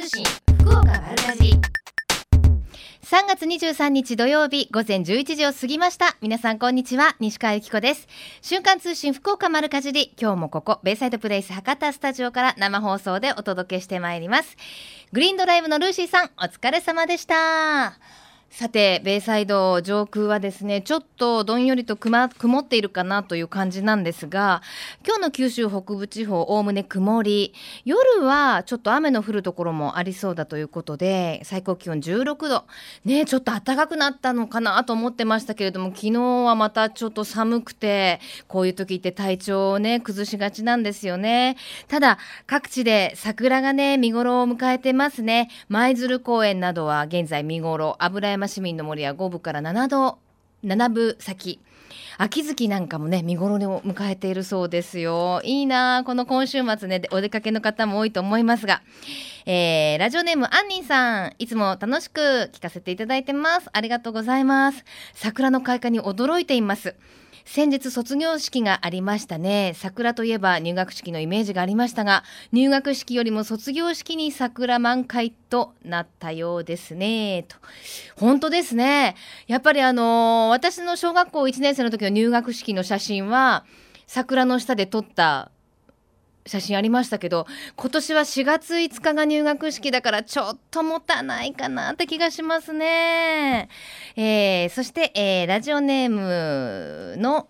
通信福岡丸かじ3月23日土曜日午前11時を過ぎました。皆さんこんにちは。西川由紀子です。瞬間通信福岡丸かじり。今日もここベイサイドプレイス博多スタジオから生放送でお届けしてまいります。グリーンドライブのルーシーさんお疲れ様でした。さて、ベイサイド上空はですね、ちょっとどんよりと曇っているかなという感じなんですが、今日の九州北部地方、おおむね曇り、夜はちょっと雨の降るところもありそうだということで、最高気温16度。ね、ちょっと暖かくなったのかなと思ってましたけれども、昨日はまたちょっと寒くて、こういう時って体調をね、崩しがちなんですよね。ただ、各地で桜がね、見頃を迎えてますね。舞鶴公園などは現在見頃、油市民の森は5部から7度7部先。秋月なんかもね見頃を迎えているそうですよ。いいなこの今週末ね。お出かけの方も多いと思いますが、えー、ラジオネームアンニンさん。いつも楽しく聞かせていただいてます。ありがとうございます。桜の開花に驚いています。先日卒業式がありましたね。桜といえば入学式のイメージがありましたが入学式よりも卒業式に桜満開となったようですね。と。本当ですね。やっぱりあのー、私の小学校1年生の時の入学式の写真は桜の下で撮った写真ありましたけど今年は4月5日が入学式だからちょっと持たないかなって気がしますね、えー、そして、えー、ラジオネームの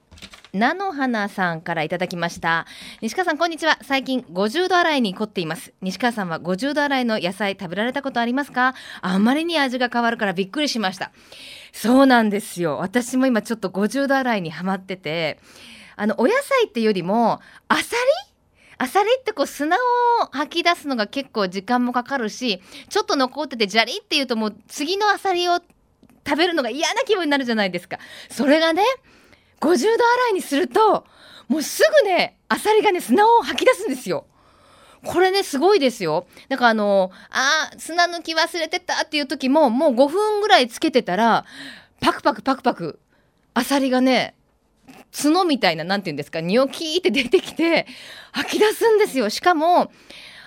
菜の花さんからいただきました。西川さんこんにちは。最近50度洗いに凝っています。西川さんは50度洗いの野菜食べられたことありますか？あんまりに味が変わるからびっくりしました。そうなんですよ。私も今ちょっと50度洗いにはまっててあのお野菜っていうよりもあさりアサリってこう砂を吐き出すのが結構時間もかかるしちょっと残っててジャリっていうともう次のアサリを食べるのが嫌な気分になるじゃないですかそれがね50度洗いにするともうすぐねアサリがね砂を吐き出すんですよこれね、すごいですよ。だからあの、あ砂抜き忘れてたっていう時も、もう5分ぐらいつけてたら、パクパクパクパク、アサリがね、角みたいな何て言うんですかニョキーって出てきて吐き出すんですよ。しかも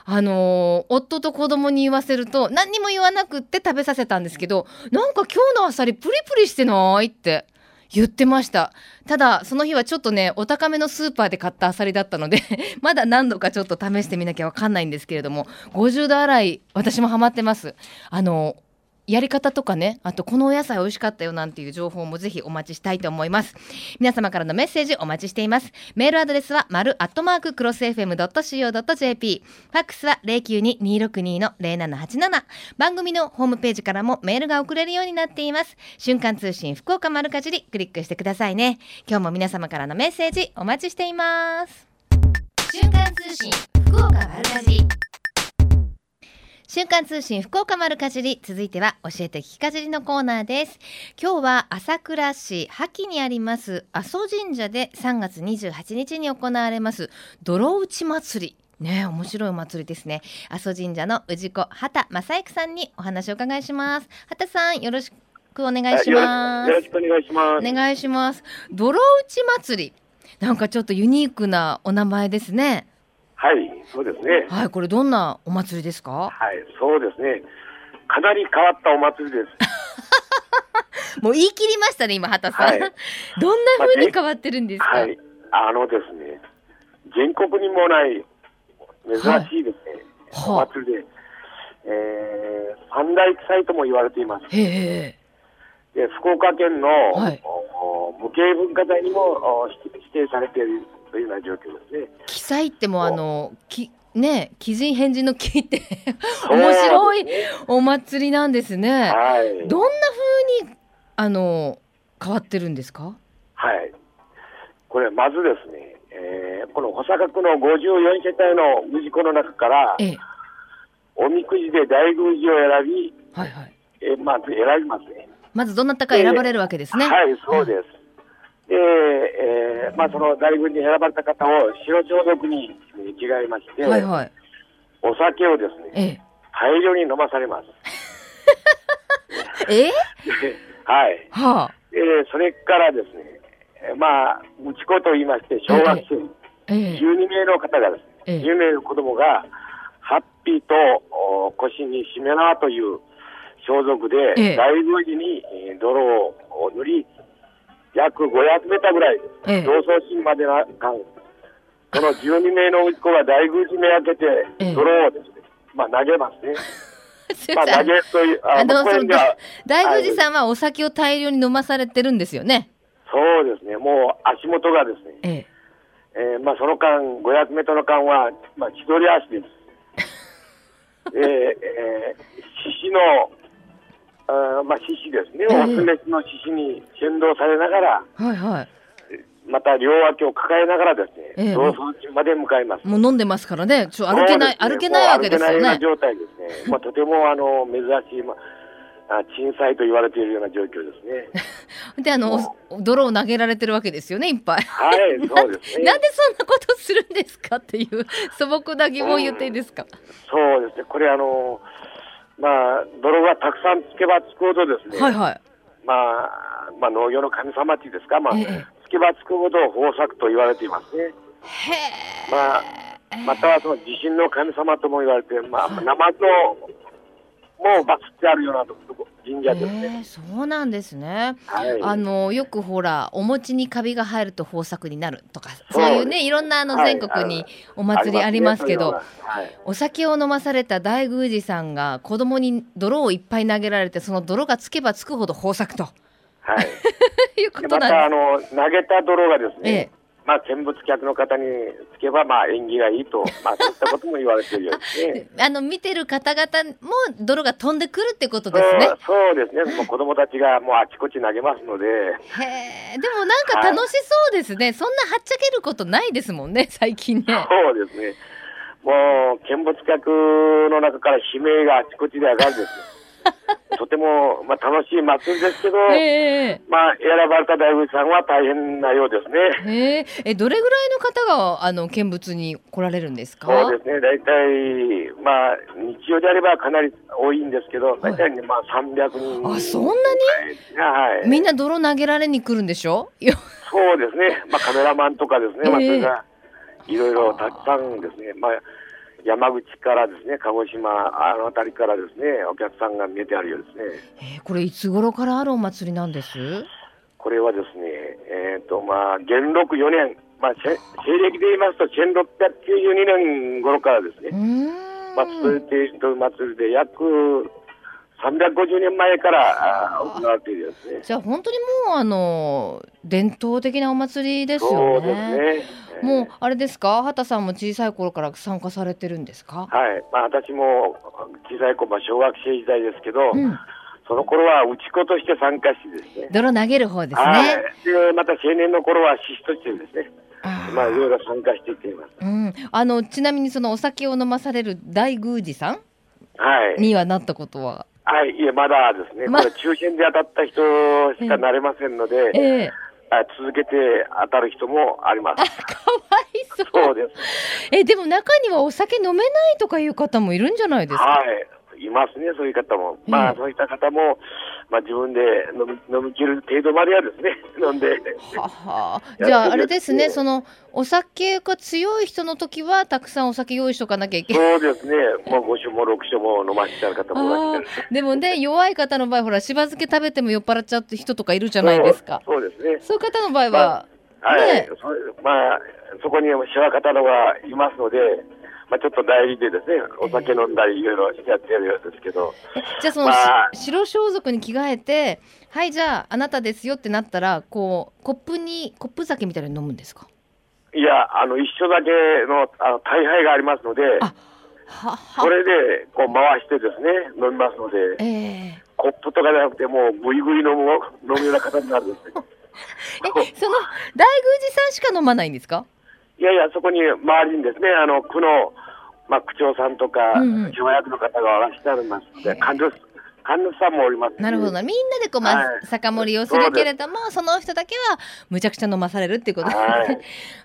あのー、夫と子供に言わせると何にも言わなくって食べさせたんですけどなんか今日のあさりプリプリしてないって言ってました。ただその日はちょっとねお高めのスーパーで買ったあさりだったので まだ何度かちょっと試してみなきゃわかんないんですけれども50度洗い私もハマってます。あのやり方とかねあとこのお野菜美味しかったよなんていう情報もぜひお待ちしたいと思います。皆様からのメッセージお待ちしています。メールアドレスは丸アットマーククロス FM.co.jp ファックスは092-262の0787番組のホームページからもメールが送れるようになっています。瞬間通信福岡丸かじりクリックしてくださいね。今日も皆様からのメッセージお待ちしています。瞬間通信福岡丸かじり。瞬間通信福岡丸かじり続いては教えて聞きかじりのコーナーです。今日は朝倉市萩にあります阿蘇神社で3月28日に行われます泥打ち祭り。ね面白いお祭りですね。阿蘇神社の氏子畑正之さんにお話を伺いします。畑さんよろしくお願いします。よろしくお願いします。お願いします。泥打ち祭り。なんかちょっとユニークなお名前ですねはい、そうですね。はい、これどんなお祭りですか？はい、そうですね。かなり変わったお祭りです。もう言い切りましたね、今畑さん。はい、どんな風に変わってるんですか？はい、あのですね。全国にもない珍しいですね。はい、お祭りで、えー、三大祭とも言われています。へで福岡県の、はい、無形文化財にも指定されているというような状況ですね。記載ってもあのきね鬼人返事の木って面白いお祭りなんですね。はい、どんな風にあの変わってるんですか？はい。これまずですね、えー、この保坂区の54世帯の氏子の中から、ええ、おみくじで大宮司を選び、はいはい。えー、まず選びますね。まずどなたか選ばれるわけですね。はい、そうです。で、えーまあ、その大軍に選ばれた方を白装束に着替えまして、はいはい、お酒をですね、ええ、大量に飲まされます。え？はい。はあ、えー、それからですね、まあ、うち子と言いまして、小学生、ええ、12名の方がですね、ええ、10名の子供が、ハッピーとの腰にしめ縄という装束で、ええ、大宮寺に泥を塗り、約500メーターぐらい、ええ、同窓心までな間、その12名の息子が大宮寺め開けて、泥をですね、まあ投げますね。まあ、投げという、あの、大宮寺さんはお酒を大量に飲まされてるんですよね。そうですね、もう足元がですね、えええーまあ、その間、500メートルの間は、まあ、千鳥足です。えー、えー、獅子の、あまあ、獅子ですね、オスメスの獅子に先導されながら、はいはい、また両脇を抱えながらですね、ええ、同窓地まで向かいます。もう飲んでますからね、ちょ歩けない、ね、歩けないわけですよね。歩けない状態ですね。まあ、とてもあの珍しい、まあ、震災と言われているような状況ですね。で、あの、泥を投げられてるわけですよね、いっぱい。はい、そうですね。なんでそんなことするんですかっていう素朴な疑問言っていいですか？うん、そうですね、これあの、まあ、泥がたくさんつけばつくほどですね。はいはい。まあ、まあ、農業の神様っていうんですか、まあ、ええ、つけばつくほど豊作と言われていますね。へまあ、またはその地震の神様とも言われて、まあ、ナマズをもう祀ってあるようなとこ神社ですね、えー、そうなんですね、はい、あのよくほらお餅にカビが入ると豊作になるとかそういうねいろんなあの全国にお祭りありますけど、はいは。い、お酒を飲まされた大宮司さんが子供に泥をいっぱい投げられてその泥がつけばつくほど豊作と。はい、いうことなんです。またあの投げた泥がですね、ええまあ、見物客の方につけば、まあ、縁起がいいと、まあ、そういったことも言われているようですね。あの、見てる方々も泥が飛んでくるってことですね。そうですね。もう子供たちがもうあちこち投げますので。へえ、でもなんか楽しそうですね、はい、そんなはっちゃけることないですもんね、最近ね。そうですね。もう、見物客の中から悲鳴があちこちで上がるんですよ。とても、まあ、楽しい祭りですけど、えー、まあ、選ばれた大仏さんは大変なようですね。え。ー、えどれぐらいの方があの見物に来られるんですか？そうですね、大体、まあ、日曜であればかなり多いんですけど、大体、まあ、300人。あ、そんなに、はい、みんな泥投げられに来るんでしょ？そうですね、まあ、カメラマンとかですね、まあ、それがいろいろたくさんですね、まあ山口からですね、鹿児島、あの辺りからですね、お客さんが見えてあるようですね。えー、これ、いつ頃からあるお祭りなんです？これはですね、えっ、ー、と、まあ、元禄4年、まあ、西暦で言いますと、1692年頃からですね、まあ、続いている祭りで、約350年前から行われているですね。じゃあ本当にもうあの伝統的なお祭りですよね。そうね。もうあれですか、畑さんも小さい頃から参加されてるんですか？はい、まあ私も小さい頃、まあ小学生時代ですけど。うんその頃は打ち子として参加してですね。泥投げる方ですね。はい、でまた青年の頃は獅子としてですね。まあいろいろ参加していっています。うん、あのちなみにそのお酒を飲まされる大宮司さん。はい。にはなったことは。はい、いえ、まだですね、ま、これ、抽選で当たった人しかなれませんので、えー、続けて当たる人もあります。かわいそう。そうです。え、でも中にはお酒飲めないとかいう方もいるんじゃないですか？はい。いますね、そういう方も。まあ、そういった方も、まあ、自分で飲み飲み切る程度まではですね、飲んで。ははじゃあ、あれですね、その、お酒が強い人の時は、たくさんお酒用意しとかなきゃいけない。そうですね、もう5酒も6酒も飲ませてある方もいでもね、弱い方の場合、ほら、しば漬け食べても酔っ払っちゃう人とかいるじゃないですか。そうですね。そういう方の場合は、まあ、はい、まあ、そこにしわ方のがいますので、まあ、ちょっと代理でですね、お酒飲んだりいろいろやってるようですけど。じゃあその、まあ、白装束に着替えて、はい、じゃああなたですよってなったら、こう、コップに、コップ酒みたいに飲むんですか？いや、あの、一緒だけのあの大杯がありますので、それでこう回してですね、飲みますので、えー、コップとかじゃなくて、もうぐいぐい飲む飲むような形になるんですね。え、その大宮司さんしか飲まないんですか？いやいや、そこに周りにですね、あの区の、まあ、区長さんとか、町役の方がおらっしゃいますので、管理神主さんもおります、なるほど。みんなでこう、まあ、はい、酒盛りをするけれどもその人だけはむちゃくちゃ飲まされるっていうことで。すね。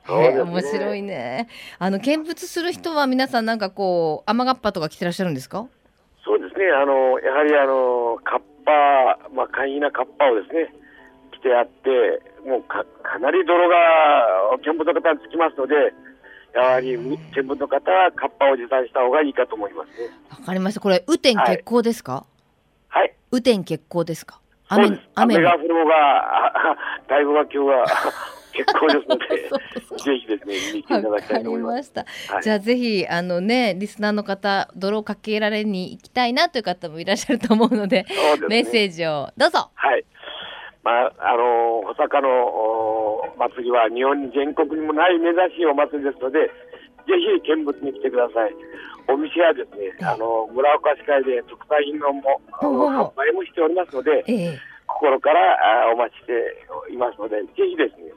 はい、ね。面白いね。あの見物する人は皆さんなんかこう雨がっぱとか着てらっしゃるんですか？そうですね。あのやはりあのカッパまあ簡易なカッパをですね着てあってもうかかなり泥が見物の方につきますのでやはり見聞の方はカッパを持参した方がいいかと思いますね。わかりました。これ、雨天決行ですか？はい。雨天決行ですか？雨雨が降ろうが、だいぶは今日は 結構ですので、ぜひですね、見ていただきたいと思います。まはい、じゃあぜひ、あのね、リスナーの方、泥をかけられに行きたいなという方もいらっしゃると思うので、でね、メッセージをどうぞ。はい。まあ、あの、保坂のお祭りは日本全国にもない珍しいお祭りですので、ぜひ見物に来てください。お店はですね、あの、村岡市会で特産品のも販売もしておりますので、ええ、心からあお待ちしていますので、ぜひですね、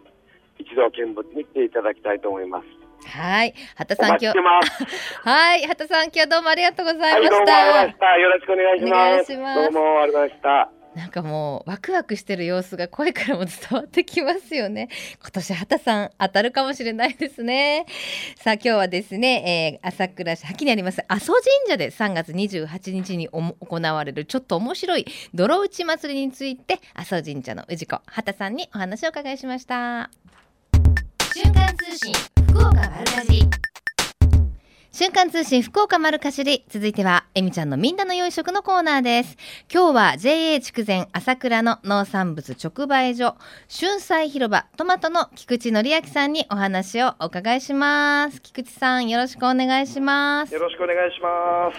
一度見物に来ていただきたいと思います。はい、畑さん今日。はい、畑さん今日どうもありがとうございました。はい、どうもありがとうございました。よろしくお願いします。お願いします。どうもありがとうございました。なんかもうワクワクしてる様子が声からも伝わってきますよね。今年畑さん当たるかもしれないですね。さあ今日はですね、えー、朝倉市秋にあります阿蘇神社で3月28日に行われるちょっと面白い泥打ち祭りについて阿蘇神社の氏子畑さんにお話を伺いしました。瞬間通信福岡丸かじ瞬間通信福岡丸かしり。続いてはえみちゃんのみんなの良い食のコーナーです。今日は JA 筑前朝倉の農産物直売所春菜広場トマトの菊池則明さんにお話をお伺いします。菊池さんよろしくお願いします。よろしくお願いしま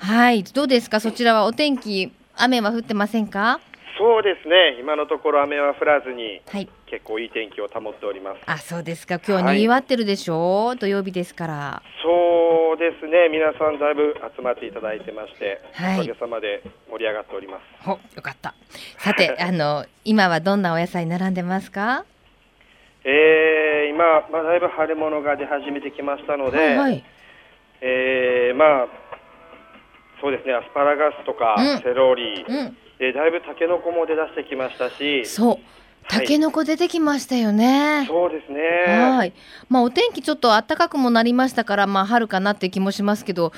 す。はいどうですか？そちらはお天気雨は降ってませんか？そうですね。今のところ雨は降らずに、はい、結構いい天気を保っております。あそうですか。今日にぎわってるでしょ？う、はい、土曜日ですから。そうですね。皆さんだいぶ集まっていただいてまして、はい、おかげさまで盛り上がっております。ほよかった。さて あの今はどんなお野菜並んでますか？えー、今、まあ、だいぶ腫れ物が出始めてきましたので、はいはい、えー、まあそうですね。アスパラガスとか、うん、セロリ、うんえー、だいぶタケノコも出だしてきましたし。そう。タケノコ出てきましたよね、はい、そうですね。はい。まあお天気ちょっと暖かくもなりましたからまあ春かなって気もしますけど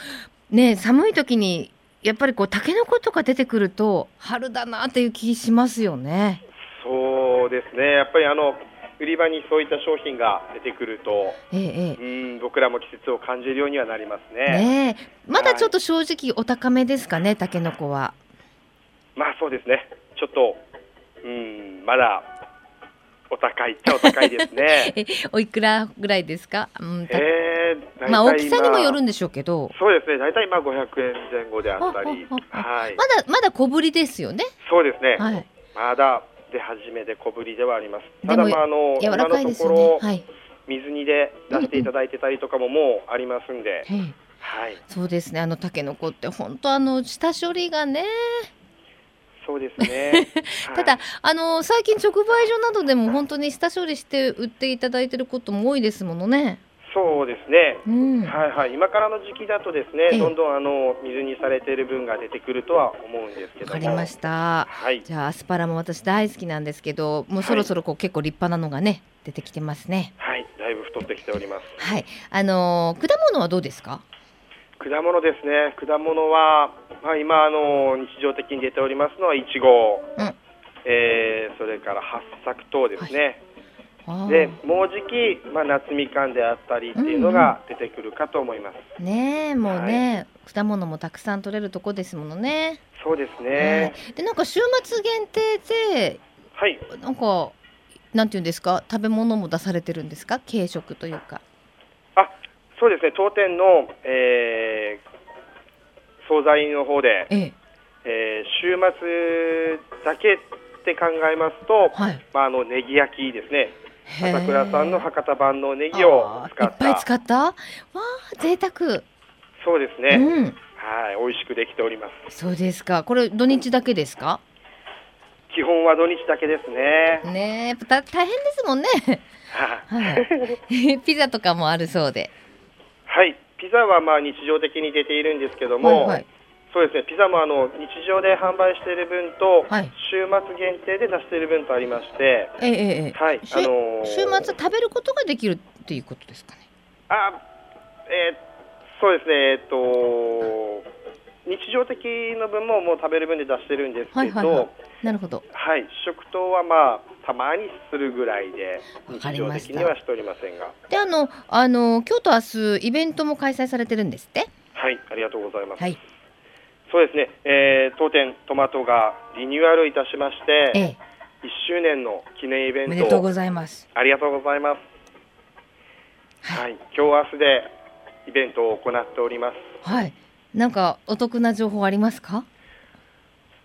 ね寒い時にやっぱりこうタケノコとか出てくると春だなっていう気しますよね。そうですね。やっぱりあの売り場にそういった商品が出てくると、ええ、うん僕らも季節を感じるようにはなりますね。ねまだちょっと正直お高めですかね、タケノコは。まあそうですね、ちょっと、うん、まだお高いっちゃお高いですね。おいくらぐらいですか、うん、えー、まあ大きさにもよるんでしょうけど、そうですね、大体まあ500円前後であったり、はい、まだまだ小ぶりですよね。そうですね、はい、まだ出始めで小ぶりではあります。ただまああの柔らかいですよね。はい、水煮で出していただいてたりとかももうありますんで。うんうん。はい、そうですね。あのタケノコって本当あの下処理がねそうですね。ただ、はい、あの最近直売所などでも本当に下処理して売っていただいてることも多いですものね。そうですね、うん、はいはい、今からの時期だとですね、どんどんあの水にされている分が出てくるとは思うんですけどわかりました。はい、じゃあアスパラも私大好きなんですけど、もうそろそろこう、はい、結構立派なのがね出てきてますね。はい、だいぶ太ってきております。はい、あの果物はどうですか？果物ですね。果物はまあ、今あの日常的に出ておりますのはいちご、うん、えー、それから八作等ですね、はい、でもうじき、まあ、夏みかんであったりっていうのが出てくるかと思います、うんうん、ねもうね、はい、果物もたくさん取れるとこですものね。そうですね、はい、でなんか週末限定ではい。なんかなんていうんですか？食べ物も出されてるんですか？軽食というか。あそうですね当店の、えー、惣菜の方で、ええ。えー、週末だけって考えますと、はい、まあ、あのネギ焼きですね。朝倉さんの博多版のネギを使った。いっぱい使った？わあ贅沢。そうですね、うん、はい美味しくできております。そうですか。これ土日だけですか？基本は土日だけですね。ね大変ですもんね。はい、ピザとかもあるそうではい。ピザはまあ日常的に出ているんですけども、はいはい、そうですね。ピザもあの日常で販売している分と、はい、週末限定で出している分とありまして、ええはい。あのー、週末食べることができるっていうことですかね？あえー、そうですね、えっと、日常的な分ももう食べる分で出してるんですけど、はいはいはい、なるほど、はい、食糖はまあたまにするぐらいで日常的にはしておりませんが。であのあの今日と明日イベントも開催されてるんですって？はい。ありがとうございます、はい、そうですね、えー、当店トマトがリニューアルいたしまして、ええ、1周年の記念イベントおめでとうございます。ありがとうございます、はい、はい、今日明日でイベントを行っております。はいなんかお得な情報ありますか？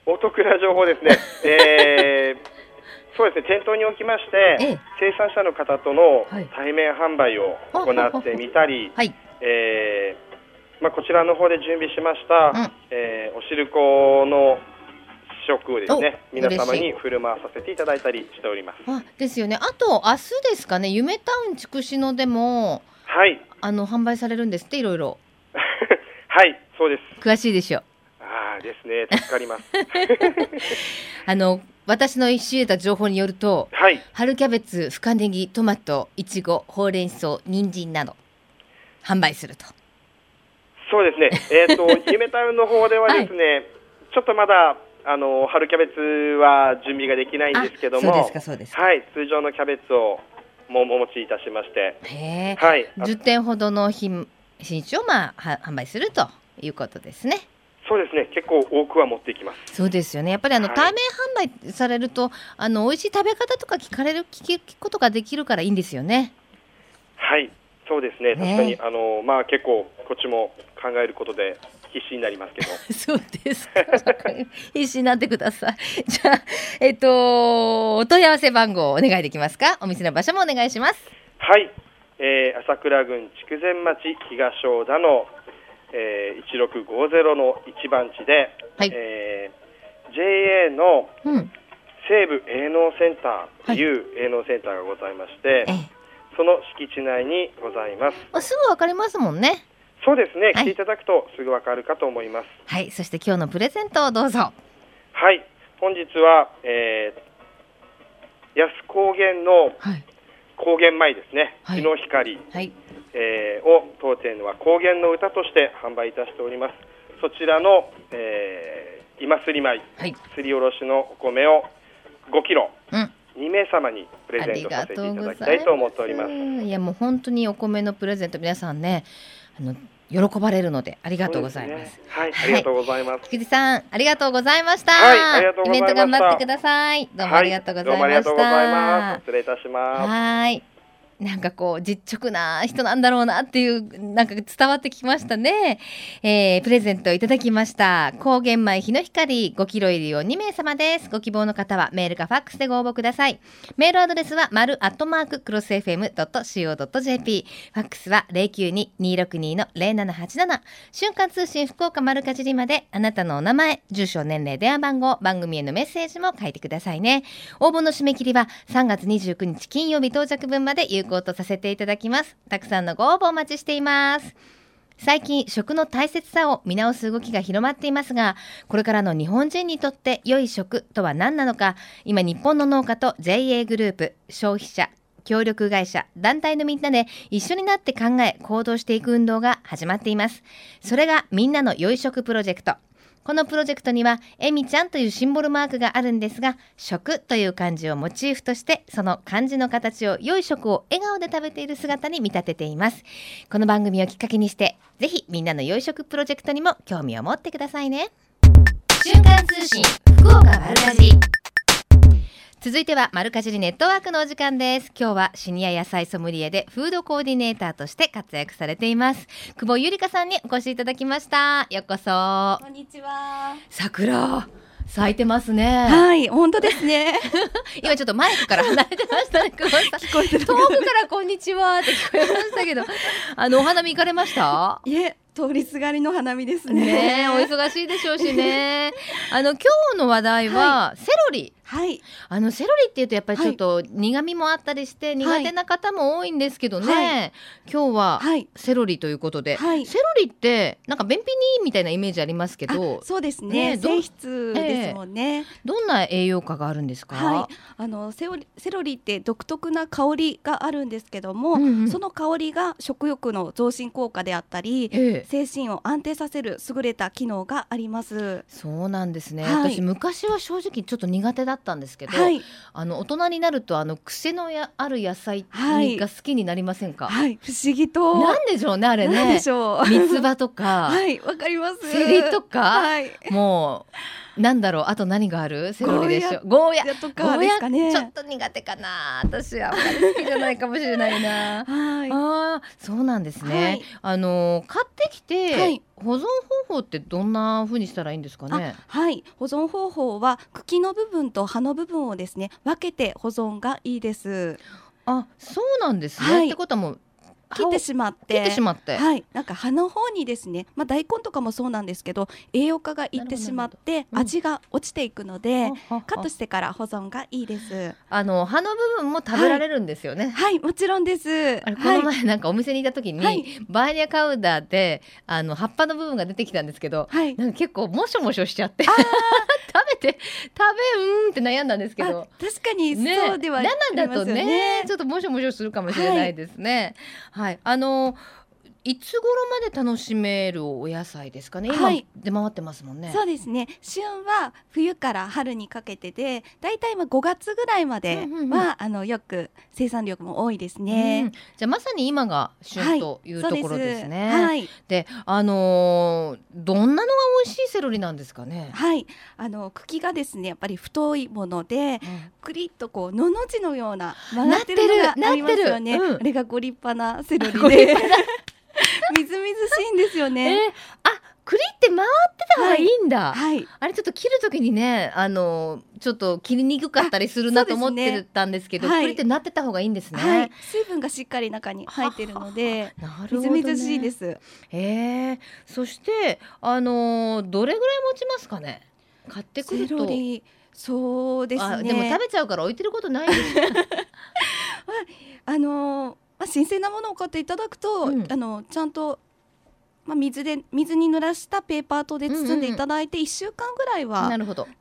お得な情報ですね、えー、そうですね。店頭におきまして、ええ、生産者の方との対面販売を行ってみたり、はい、えー、まあ、こちらの方で準備しました、うん、えー、おしるこの食をですね皆様に振る舞わさせていただいたりしております。あですよね。あと明日ですかね。夢タウン筑紫野でもはい。あの販売されるんですって？いろいろはいそうです。詳しいでしょう。ああですね。助かります。あの私の仕入れた情報によると、はい、春キャベツ深ネギトマトいちごほうれん草人参など販売すると。そうですね。えっ、ー、と夢タウンの方ではですね、はい、ちょっとまだあの春キャベツは準備ができないんですけども、はい、通常のキャベツをもお持ちいたしまして、はい、10点ほどの品品種をまあ販売するということですね。そうですね。結構多くは持っていきます。そうですよね。やっぱりあの、はい、対面販売されるとあの美味しい食べ方とか聞かれる聞くことができるからいいんですよね。はい。そうですね、ね、確かにあのまあ結構こっちも考えることで必死になりますけど。そうですか。必死になってください。じゃあえっとお問い合わせ番号お願いできますか？お店の場所もお願いします。はい、えー、朝倉郡筑前町東小田の、えー、1650の一番地で、はい。えー、JA の西部営農センターという営農センターがございまして、はい、その敷地内にございます。あすぐわかりますもんね。そうですね、来ていただくとすぐわかるかと思います。はい、そして今日のプレゼントをどうぞ。はい、本日は、えー、安高原の高原米ですね、はい、日の光、はい、えー、を当店は高原の歌として販売いたしております。そちらの、えー、今すり米、はい、すりおろしのお米を5キロ。うん。2名様にプレゼントさせていただきたいと思っております。いやもう本当にお米のプレゼント皆さんねあの喜ばれるのでありがとうございます。すね、はい、ありがとうございます。菊池さん、ありがとうございました。はい、イベント頑張ってください。どうもありがとうございました。はい、失礼いたします。はい。なんかこう実直な人なんだろうなっていうなんか伝わってきましたね、えー、プレゼントいただきました。高原米日の光5キロ入りを2名様です。ご希望の方はメールかファックスでご応募ください。メールアドレスは丸アットマーククロス FM.co.jp ファックスは092-262-0787瞬間通信福岡丸かじりまであなたのお名前住所年齢電話番号番組へのメッセージも書いてくださいね。応募の締め切りは3月29日金曜日到着分まで有効とさせていただきます。たくさんのご応募お待ちしています。最近食の大切さを見直す動きが広まっていますがこれからの日本人にとって良い食とは何なのか今日本の農家と JA グループ消費者協力会社団体のみんなで一緒になって考え行動していく運動が始まっていますそれがみんなの良い食プロジェクトこのプロジェクトには、えみちゃんというシンボルマークがあるんですが、食という漢字をモチーフとして、その漢字の形を良い食を笑顔で食べている姿に見立てています。この番組をきっかけにして、ぜひみんなの良い食プロジェクトにも興味を持ってくださいね。瞬間通信福岡丸かじ続いては丸かじりネットワークのお時間です今日はシニア野菜ソムリエでフードコーディネーターとして活躍されています久保ゆりかさんにお越しいただきましたようこそこんにちは桜咲いてますね。はい、本当ですね。今ちょっとマイクから離れてましたね、久保さん。聞こえてる。遠くからこんにちはって聞こえましたけど、あのお花見行かれました？いえ、通りすがりの花見ですね。ねお忙しいでしょうしね。あの今日の話題は、はい、セロリ。はい、あのセロリっていうとやっぱりちょっと苦味もあったりして苦手な方も多いんですけどね、はい、今日はセロリということで、はい、セロリってなんか便秘にいいみたいなイメージありますけどそうですね。ね繊質ですもんね、えー、どんな栄養価があるんですか、はい、あのセロリセロリって独特な香りがあるんですけども、うんうん、その香りが食欲の増進効果であったり、えー、精神を安定させる優れた機能があります。そうなんですね、私昔は正直ちょっと苦手だっったんですけど、はい、あの大人になるとあの癖のやある野菜が好きになりませんか、はい、不思議と。なんでしょうねあれね。三つ葉とか。はいわかります。セリとか、はい、もうなんだろうあと何がある？セロリでしょ。ゴーヤ。とかですかね。ちょっと苦手かな。私はあんまり好きじゃないかもしれないな。はい。あそうなんですね、はい、あの買ってきて、はい、保存方法ってどんな風にしたらいいんですかね？はい。保存方法は茎の部分と葉の部分をですね分けて保存がいいです。あそうなんですね、はい、ってことはもう切ってしまって。切ってしまって。はい。なんか葉の方にですねまあ大根とかもそうなんですけど栄養価がいってしまって味が落ちていくので、うん、カットしてから保存がいいです。あの葉の部分も食べられるんですよね、はい、はい、もちろんです。この前なんかお店にいた時に、はい、バーニャカウダーであの葉っぱの部分が出てきたんですけど、はい、なんか結構もしょもしょしちゃって。食べて食べうんって悩んだんですけど。確かにそうでは、ね、生だとねちょっともしょもしょするかもしれないですね、はいはい、あのいつ頃まで楽しめるお野菜ですかね？今、出回ってますもんね。そうですね。旬は冬から春にかけてで、だいたい今5月ぐらいまでは、うんうんうん、あのよく生産量も多いですね。うん、じゃあまさに今が旬というところですね。はい。で、あのー、どんなのが美味しいセロリなんですかね？はい。あの茎がですね、やっぱり太いもので、うん、くりっとこうのの字のような曲がってるのがありますよね。あれがご立派なセロリで。みずみずしいんですよね。えー、あ栗って回ってた方がいいんだ、はい、はい、あれちょっと切る時にねあのちょっと切りにくかったりするなと思ってたんですけど、ね。はい、栗ってなってた方がいいんですね、はい、水分がしっかり中に入ってるのでみずみずしいです。えー、そしてあのどれぐらい持ちますかね？買ってくると。そうですね。でも食べちゃうから置いてることないです あのまあ、新鮮なものを買っていただくと、うん、あのちゃんと、まあ、水で水に濡らしたペーパーとで包んでいただいて、1週間ぐらいは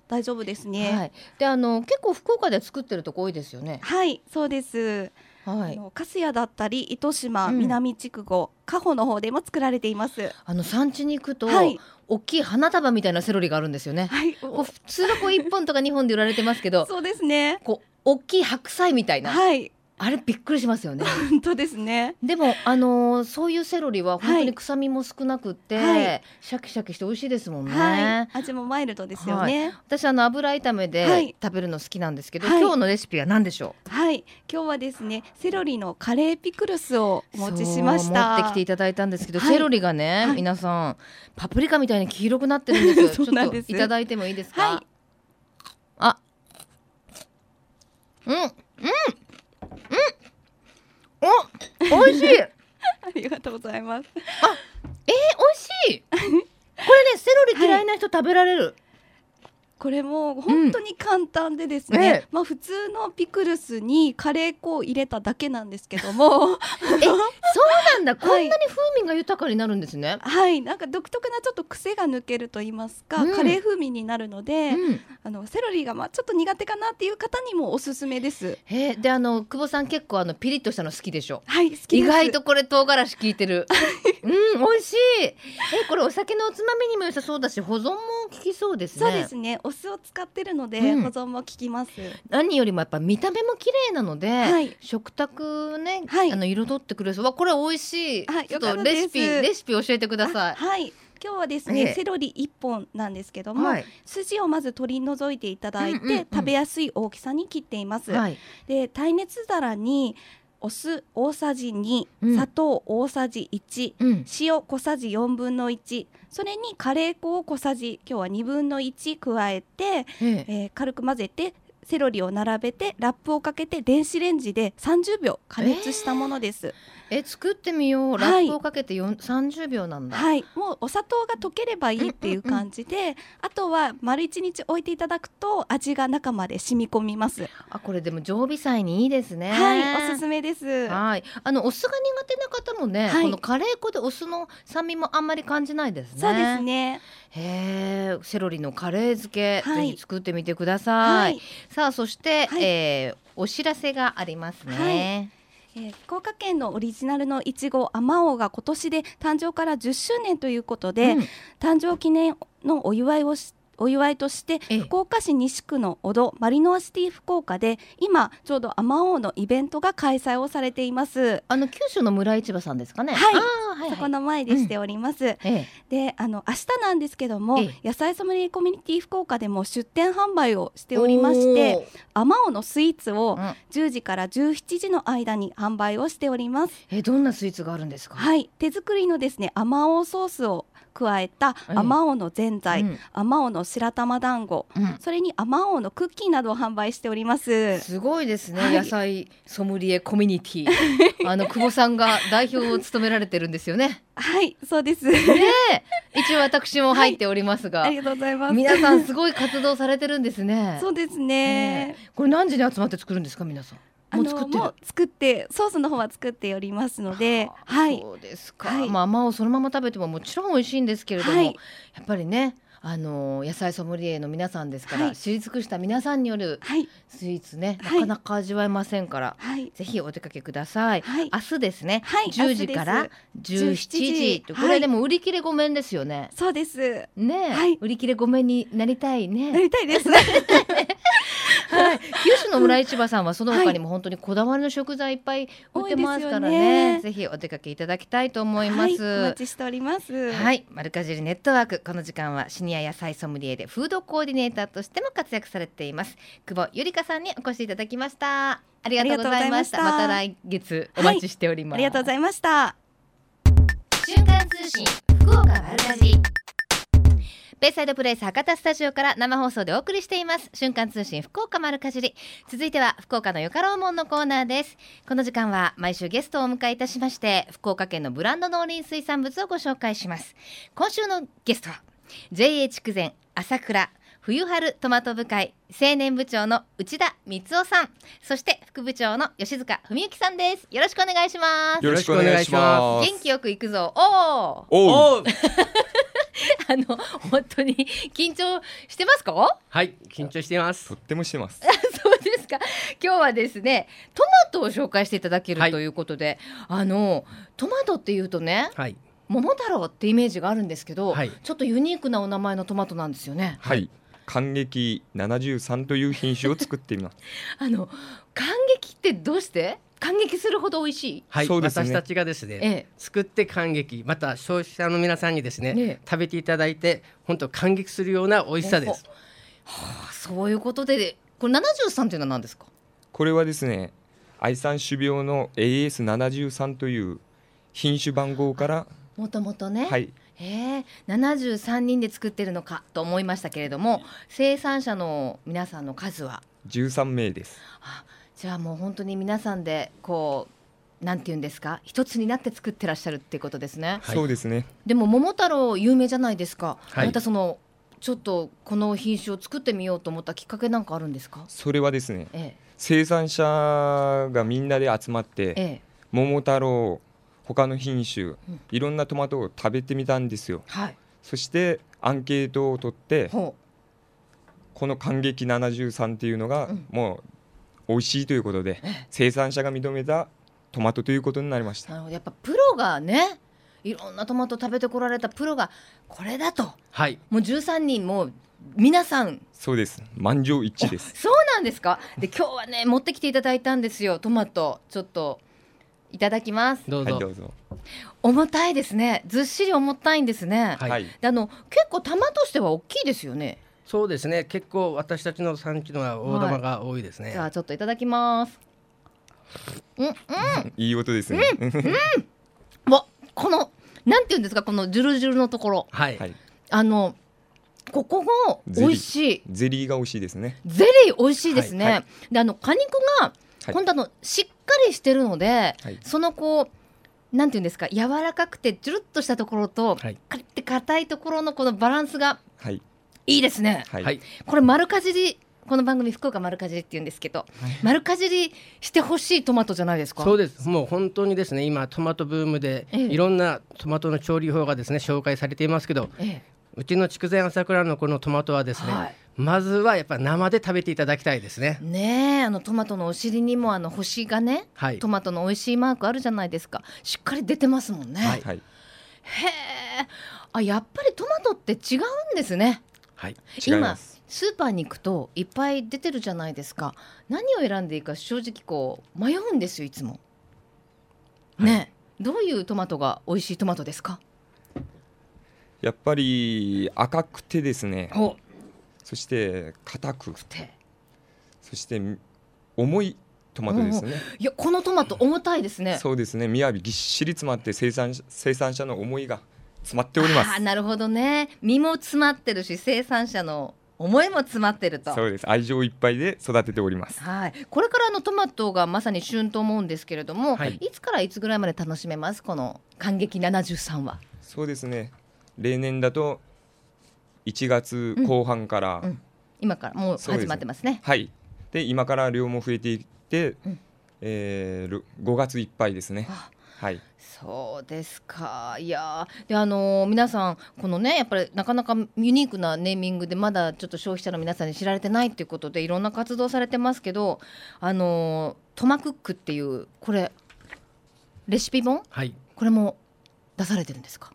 大丈夫ですね。はい、であの結構福岡で作ってるとこ多いですよね。はいそうです。はい、粕谷だったり糸島、南筑後加穂の方でも作られています。あの産地に行くと、はい、大きい花束みたいなセロリがあるんですよね、はい、こう普通はこう一本とか二本で売られてますけど そうですね。こう大きい白菜みたいな、はい、あれびっくりしますよね。本当ですね。でもあのー、そういうセロリは本当に臭みも少なくて、はい、シャキシャキして美味しいですもんね。はい、味もマイルドですよね。はい、私あの油炒めで食べるの好きなんですけど、今日のレシピは何でしょう？はい、今日はですねセロリのカレーピクルスをお持ちしました。持ってきていただいたんですけど、セロリがね、皆さんパプリカみたいに黄色くなってるんですよ。ちょっといただいてもいいですか？あ、うんうんうん。お、美味しい。ありがとうございます。あ、えー、美味しい。これね、セロリ嫌いな人食べられる。はいこれも本当に簡単でですね、うん。ええ、まあ普通のピクルスにカレー粉を入れただけなんですけども。えそうなんだ、こんなに風味が豊かになるんですね。はい。なんか独特なちょっと癖が抜けると言いますか、うん、カレー風味になるので、うん、あのセロリがまあちょっと苦手かなっていう方にもおすすめです。えであの久保さん結構あのピリッとしたの好きでしょ？はい好き意外とこれ唐辛子効いてる。うん美味しい。えこれお酒のおつまみにも良さそうだし保存も効きそうですね。そうですね。お酢を使ってるので、うん、保存も効きます。何よりもやっぱ見た目も綺麗なので、はい、食卓ね、はい、あの彩ってくれそう。わこれ美味しい、はい、ちょっとレシピレシピ教えてください。はい。今日はですね、ええ、セロリ一本なんですけども、はい、筋をまず取り除いていただいて、うんうんうん、食べやすい大きさに切っています。はい、で耐熱皿にお酢大さじ2、うん、砂糖大さじ1、うん、塩小さじ4分の1それにカレー粉を小さじ今日は2分の1加えて、ええ。えー、軽く混ぜてセロリを並べてラップをかけて電子レンジで30秒加熱したものです。えー、え作ってみようラップをかけて4、はい、30秒なんだ。はいもうお砂糖が溶ければいいっていう感じで、うんうんうん、あとは丸一日置いていただくと味が中まで染み込みます。あこれでも常備菜にいいですね。はいおすすめです。はいあのお酢が苦手な方もね、はい、このカレー粉でお酢の酸味もあんまり感じないですね。そうですね。へえセロリのカレー漬け、はい、ぜひ作ってみてください、さあそして、はい、えー、お知らせがありますね。えー、福岡県のオリジナルのいちごあまおうが今年で誕生から10周年ということで、うん、誕生記念のお祝いをしお祝いとして福岡市西区の小戸マリノアシティ福岡で今ちょうどあまおうのイベントが開催をされています。あの九州の村市場さんですかね？はい、はいはい、そこの前でしております、うん、であの明日なんですけども野菜ソムリエコミュニティ福岡でも出店販売をしておりましてあまおうのスイーツを10時から17時の間に販売をしております。えどんなスイーツがあるんですか？はい。手作りのですねあまおうソースを加えたあまおうのぜんざい、あまおうの白玉団子、うん、それにあまおうのクッキーなどを販売しております。すごいですね、はい、野菜ソムリエコミュニティ。あの久保さんが代表を務められてるんですよね。はいそうです。ね一応私も入っておりますが、はい、ありがとうございます。皆さんすごい活動されてるんですね。そうですね、ね、これ何時に集まって作るんですか皆さん？もう作っても作ってソースの方は作っておりますので、はい、そうですか。はい、まあまをそのまま食べてももちろん美味しいんですけれども、はい、やっぱりね。あの野菜ソムリエの皆さんですから、はい、知り尽くした皆さんによるスイーツね、はい、なかなか味わえませんから、はい、ぜひお出かけください、明日ですね、はい、10時から17時。これでも売り切れごめんですよね。そうです。ね、売り切れごめんになりたいね。なりたいです はい、九州の村市場さんはその他にも本当にこだわりの食材いっぱい売ってますからね,、ぜひお出かけいただきたいと思います、お待ちしております。はい。丸かじりネットワークこの時間はシニア野菜ソムリエでフードコーディネーターとしても活躍されています。久保ゆりかさんにお越しいただきました。ありがとうございました。また。来月お待ちしております、ありがとうございました。瞬間通信福岡丸かじりベイサイドプレイス博多スタジオから生放送でお送りしています。瞬間通信福岡丸かじり。続いては福岡のよかろうもんのコーナーです。この時間は毎週ゲストをお迎えいたしまして福岡県のブランド農林水産物をご紹介します。今週のゲストは JA 筑前朝倉冬春トマト部会青年部長の内田光夫さん。そして副部長の吉塚文幸さんです。よろしくお願いします。よろしくお願いします。元気よく行くぞ。おお あの本当に緊張してますか？はい緊張しています。とってもしてます。そうですか。今日はですねトマトを紹介していただける、はい、ということであのトマトっていうとね、はい、桃太郎ってイメージがあるんですけど、はい、ちょっとユニークなお名前のトマトなんですよね。はい感激73という品種を作っています あの感激ってどうして？感激するほど美味しい？はい、ね、私たちがですね、ええ、作って感激、また消費者の皆さんにですね、ね食べていただいて本当感激するような美味しさです。はあ、そういうことで、これ73というのは何ですか？これはですね、愛産種苗の AS73 という品種番号からもともとね。はい。えー、73人で作ってるのかと思いましたけれども生産者の皆さんの数は？13名です。あじゃあもう本当に皆さんでこうなんて言うんですか？一つになって作ってらっしゃるっていうことですね。そうですね。でも桃太郎有名じゃないですか、はい、またそのちょっとこの品種を作ってみようと思ったきっかけなんかあるんですか？それはですね、ええ、生産者がみんなで集まって、ええ、桃太郎他の品種、うん、いろんなトマトを食べてみたんですよ、はい、そしてアンケートを取ってこの感激73っていうのが、もう美味しいということで生産者が認めたトマトということになりました。やっぱプロがねいろんなトマト食べてこられたプロがこれだと、はい、もう13人も皆さん。そうです。満場一致です。そうなんですか。で今日はね持ってきていただいたんですよトマト。ちょっといただきます。どうぞ,、はい、どうぞ。重たいですね。ずっしり重たいんですね、はい、であの結構玉としては大きいですよね。そうですね。結構私たちの産地のは大玉が多いですね、はい、じゃあちょっといただきます。うんうん。いい音ですね。うん、うん、わこのなんていうんですか？このジュルジュルのところ。はい。あのここが美味しい。ゼリーが美味しいですね。ゼリー美味しいですね、はいはい、であの果肉が本当あのしっかりしてるので、はい、そのこうなんていうんですか柔らかくてジュルッとしたところと、はい、カリって硬いところのこのバランスがい。いですね。はい、これ丸かじりこの番組福岡丸かじりって言うんですけど、はい、丸かじりしてほしいトマトじゃないですか？そうです。もう本当にですね、今トマトブームで、ええ、いろんなトマトの調理法がですね紹介されていますけど、え、うちの筑前朝倉のこのトマトはですね、はい、まずはやっぱ生で食べていただきたいですね。ねあのトマトのお尻にもあの星がね、はい、トマトの美味しいマークあるじゃないですか。しっかり出てますもんね。はい、へえ。あやっぱりトマトって違うんですね。はい。今スーパーに行くといっぱい出てるじゃないですか。何を選んでいいか正直こう迷うんですよいつも。ね、はい、どういうトマトが美味しいトマトですか？やっぱり赤くてですねそして硬くそして重いトマトですね。いやこのトマト重たいですね。そうですね。雅ぎっしり詰まって生産生産者の思いが詰まっております。あなるほどね。身も詰まってるし生産者の思いも詰まってると。そうです。愛情いっぱいで育てております。はい。これからのトマトがまさに旬と思うんですけれども、はい、いつからいつぐらいまで楽しめます？この感激73は。そうですね。例年だと1月後半から、うん。うん、今からもう始まってますね。はい。で今から量も増えていって、うん、えー、5月いっぱいですね。はい、そうですか。いやであのー、皆さんこのねやっぱりなかなかユニークなネーミングでまだちょっと消費者の皆さんに知られてないっていうことでいろんな活動されてますけどあのー、トマクックっていうこれレシピ本、はい、これも出されてるんですか？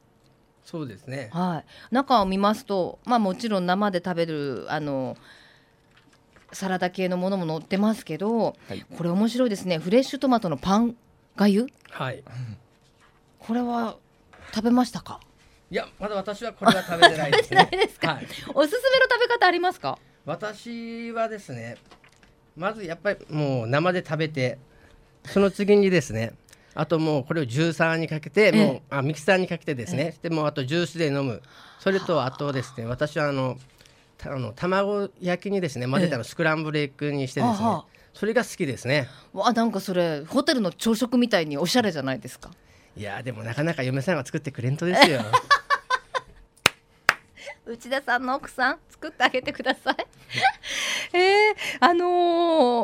そうですね、はい、中を見ますと、まあ、もちろん生で食べるあのサラダ系のものも載ってますけど、はい、これ面白いですね。フレッシュトマトのパンがゆ？はい。これは食べましたか？いやまだ私はこれは食べてないですね。ですか、はい、おすすめの食べ方ありますか？私はですねまずやっぱりもう生で食べてその次にですねあともうこれをジューサーにかけて、もうあミキサーにかけてですね、でもあとジュースで飲む。それとあとですね私はあのあの卵焼きにですね混ぜたのスクランブルエッグにしてですね、それが好きですね。わなんかそれホテルの朝食みたいにおしゃれじゃないですか？いやでもなかなか嫁さんが作ってくれんとですよ。内田さんの奥さん作ってあげてください。えー、あの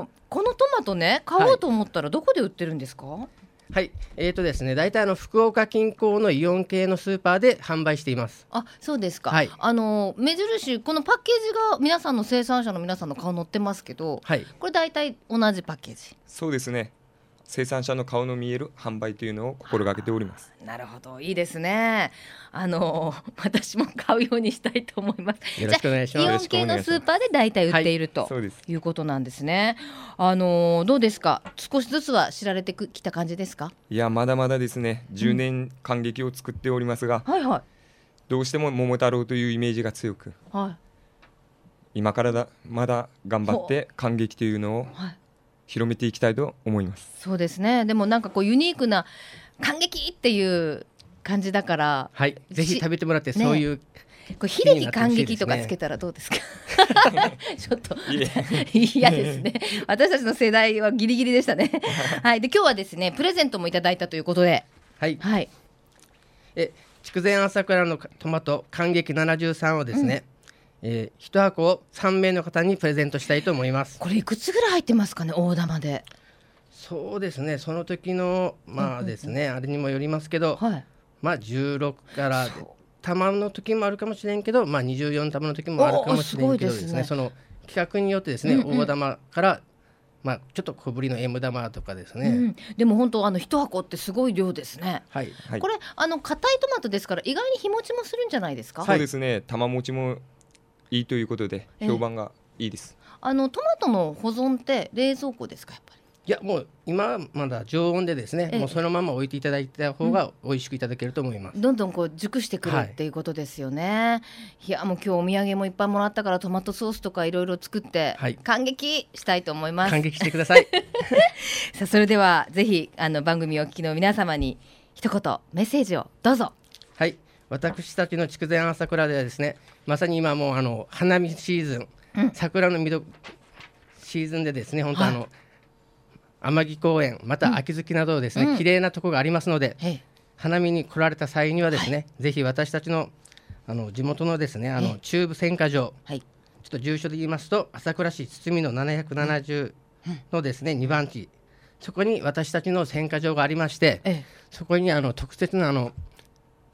ー、このトマトね買おうと思ったらどこで売ってるんですか、はいはい、えーとですね、大体あの福岡近郊のイオン系のスーパーで販売しています。あ、そうですか。はい、あの目印このパッケージが皆さんの生産者の皆さんの顔載ってますけど、はい、これ大体同じパッケージ。そうですね。生産者の顔の見える販売というのを心がけております。なるほど、いいですね。あの 私も買うようにしたいと思います。よろしくお願いします。イオン系のスーパーで大体売っていると、はい、いうことなんですね。あのどうですか？少しずつは知られてきた感じですか？いやまだまだですね。10年感激を作っておりますが、うん、はいはい。どうしても桃太郎というイメージが強く、はい。今からだまだ頑張って感激というのを、はい広めていきたいと思います。そうですね。でもなんかこうユニークな感激っていう感じだからはい。ぜひ食べてもらって、ね、そういうこれ秀樹感激とかつけたらどうですか？ちょっと嫌ですね。私たちの世代はギリギリでしたね。はい。で今日はですねプレゼントもいただいたということで。はい、はい、え筑前朝倉のトマト感激73をですね、えー、一箱を3名の方にプレゼントしたいと思います。これいくつぐらい入ってますかね大玉で。そうですね。その時のまあですね、あれにもよりますけど、はい、まあ16から玉の時もあるかもしれんけどまあ24玉の時もあるかもしれんけどですね、ね、その企画によってですね、うんうん、大玉からまあ、ちょっと小ぶりの M 玉とかですね、うん、でも本当あの一箱ってすごい量ですね。はい、これあの硬いトマトですから意外に日持ちもするんじゃないですか？そうですね。玉持ちもいいということで評判がいいです。あのトマトの保存って冷蔵庫ですかやっぱり？いやもう今まだ常温でですね、もうそのまま置いていただいた方が美味しくいただけると思います。うん、どんどんこう熟してくるっていうことですよね。はい、いやもう今日お土産もいっぱいもらったからトマトソースとかいろいろ作って、はい、感激したいと思います。感激してください。さあそれではぜひあの番組をお聞きの皆様に一言メッセージをどうぞ。はい。私たちの筑前朝倉ではですねまさに今もうあの花見シーズン、うん、桜の見どシーズンでですね本当あの、はい、天城公園また秋月などですね、うん、綺麗なところがありますので、花見に来られた際にはですね、はい、ぜひ私たちのあの地元のですねあの中部選果場、はい、ちょっと住所で言いますと朝倉市堤の770のですね、2番地そこに私たちの選果場がありまして、そこにあの特設のあの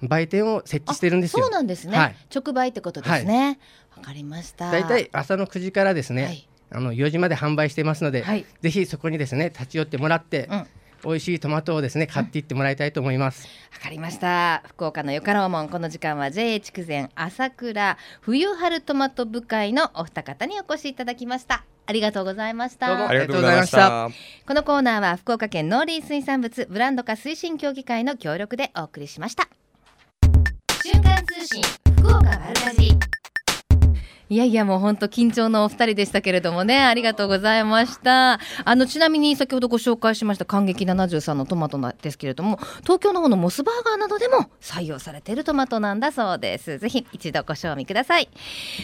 売店を設置してるんですよ。そうなんですね。はい、直売ってことですね。わ、かりました。大体朝の9時からですね、はい、あの4時まで販売してますので、はい、ぜひそこにですね立ち寄ってもらって、うん、美味しいトマトをですね買っていってもらいたいと思います。わかりました。福岡のよかろうもん。この時間は JA 筑前朝倉冬春トマト部会のお二方にお越しいただきました。ありがとうございました。どうも。ありがとうございました。このコーナーは福岡県農林水産物ブランド化推進協議会の協力でお送りしました。瞬間通信福岡丸かじり。いやいやもう本当緊張のお二人でしたけれどもね。ありがとうございました。あのちなみに先ほどご紹介しました感激73のトマトなですけれども東京の方のモスバーガーなどでも採用されているトマトなんだそうです。ぜひ一度ご賞味ください。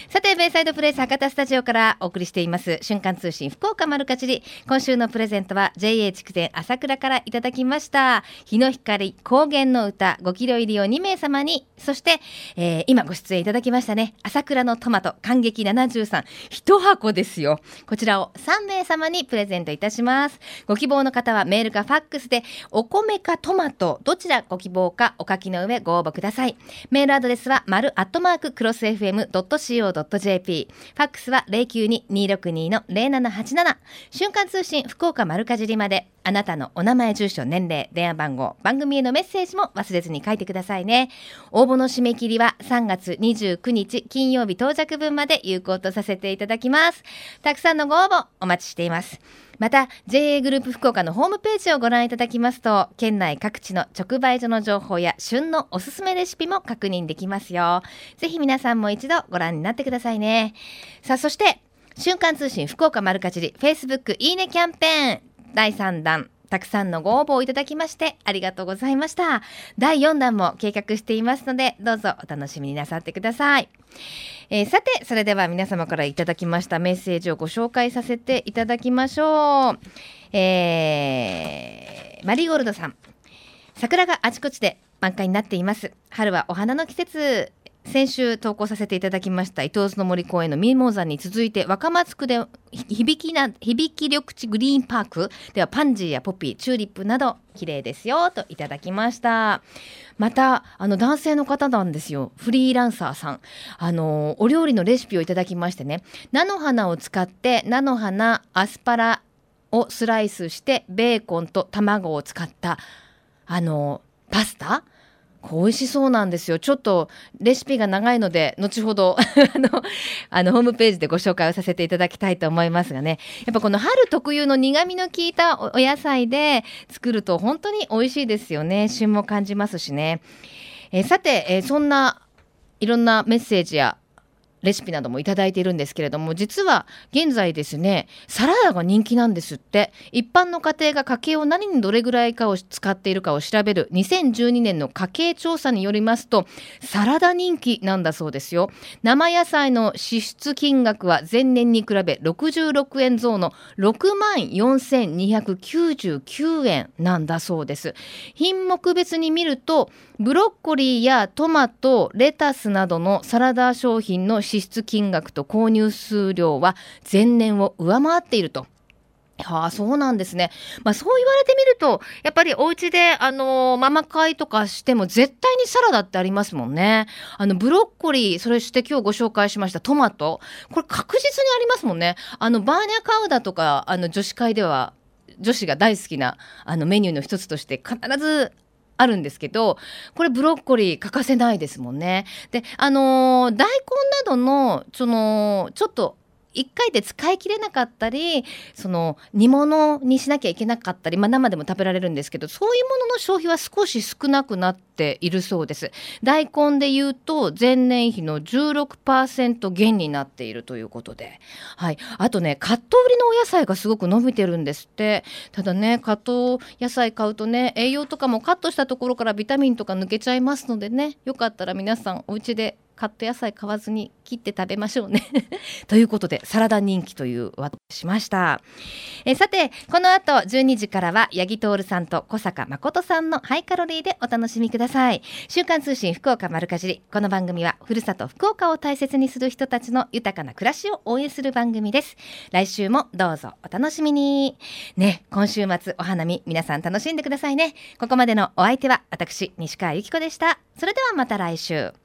さてベイサイドプレイス博多スタジオからお送りしています瞬間通信福岡丸かじり。今週のプレゼントは JA 筑前朝倉からいただきました。日の光高原の歌5キロ入りを2名様に。そして、えー、今ご出演いただきましたね朝倉のトマト感感激73一箱ですよ。こちらを3名様にプレゼントいたします。ご希望の方はメールかファックスでお米かトマトどちらご希望かお書きの上ご応募ください。メールアドレスは丸アットマーククロス FM.co.jp ファックスは092-262の0787瞬間通信福岡丸かじりまで。あなたのお名前、住所、年齢、電話番号、番組へのメッセージも忘れずに書いてくださいね。応募の締め切りは3月29日金曜日到着分まで有効とさせていただきます。たくさんのご応募お待ちしています。また JA グループ福岡のホームページをご覧いただきますと県内各地の直売所の情報や旬のおすすめレシピも確認できますよぜひ皆さんも一度ご覧になってくださいねさあそして瞬間通信福岡丸かじり Facebook いいねキャンペーン第3弾たくさんのご応募をいただきましてありがとうございました。第4弾も計画していますのでどうぞお楽しみになさってください、えー、さてそれでは皆様からいただきましたメッセージをご紹介させていただきましょう、えー、マリーゴールドさん。桜があちこちで満開になっています。春はお花の季節。先週投稿させていただきました伊東津の森公園のミモザに続いて若松区で響きな響き緑地グリーンパークではパンジーやポピーチューリップなど綺麗ですよといただきました。またあの男性の方なんですよ。フリーランサーさん。あのお料理のレシピをいただきましてね。菜の花を使って菜の花アスパラをスライスしてベーコンと卵を使ったあのパスタ美味しそうなんですよ。ちょっとレシピが長いので、後ほど あの、あの、ホームページでご紹介をさせていただきたいと思いますがね。やっぱこの春特有の苦味の効いたお野菜で作ると本当に美味しいですよね。旬も感じますしね。えさて、えそんないろんなメッセージやレシピなどもいただいているんですけれども実は現在ですねサラダが人気なんですって。一般の家庭が家計を何にどれぐらいかを使っているかを調べる2012年の家計調査によりますとサラダ人気なんだそうですよ。生野菜の支出金額は前年に比べ66円増の6万4299円なんだそうです。品目別に見るとブロッコリーやトマトレタスなどのサラダ商品の支出金額と購入数量は前年を上回っていると。はあ、そうなんですね。まあそう言われてみると、やっぱりお家で、あのー、ママ会とかしても絶対にサラダってありますもんね。あの、ブロッコリー、それして今日ご紹介しましたトマト。これ確実にありますもんね。あの、バーニャカウダとか、あの、女子会では、女子が大好きな、あの、メニューの一つとして必ずあるんですけど、これブロッコリー欠かせないですもんね。で、あのー、大根などの、その、ちょっと1回で使い切れなかったりその煮物にしなきゃいけなかったり、まあ、生でも食べられるんですけどそういうものの消費は少し少なくなっているそうです。大根でいうと前年比の16%減になっているということで、はい、あとねカット売りのお野菜がすごく伸びてるんですって。ただねカット野菜買うとね栄養とかもカットしたところからビタミンとか抜けちゃいますのでねよかったら皆さんお家でカット野菜買わずに切って食べましょうね。ということでサラダ人気というワードしました。えさてこの後12時からは八木徹さんと小坂誠さんのハイカロリーでお楽しみください。週刊通信福岡丸かじりこの番組はふるさと福岡を大切にする人たちの豊かな暮らしを応援する番組です。来週もどうぞお楽しみに。ね今週末お花見皆さん楽しんでくださいね。ここまでのお相手は私西川由紀子でした。それではまた来週。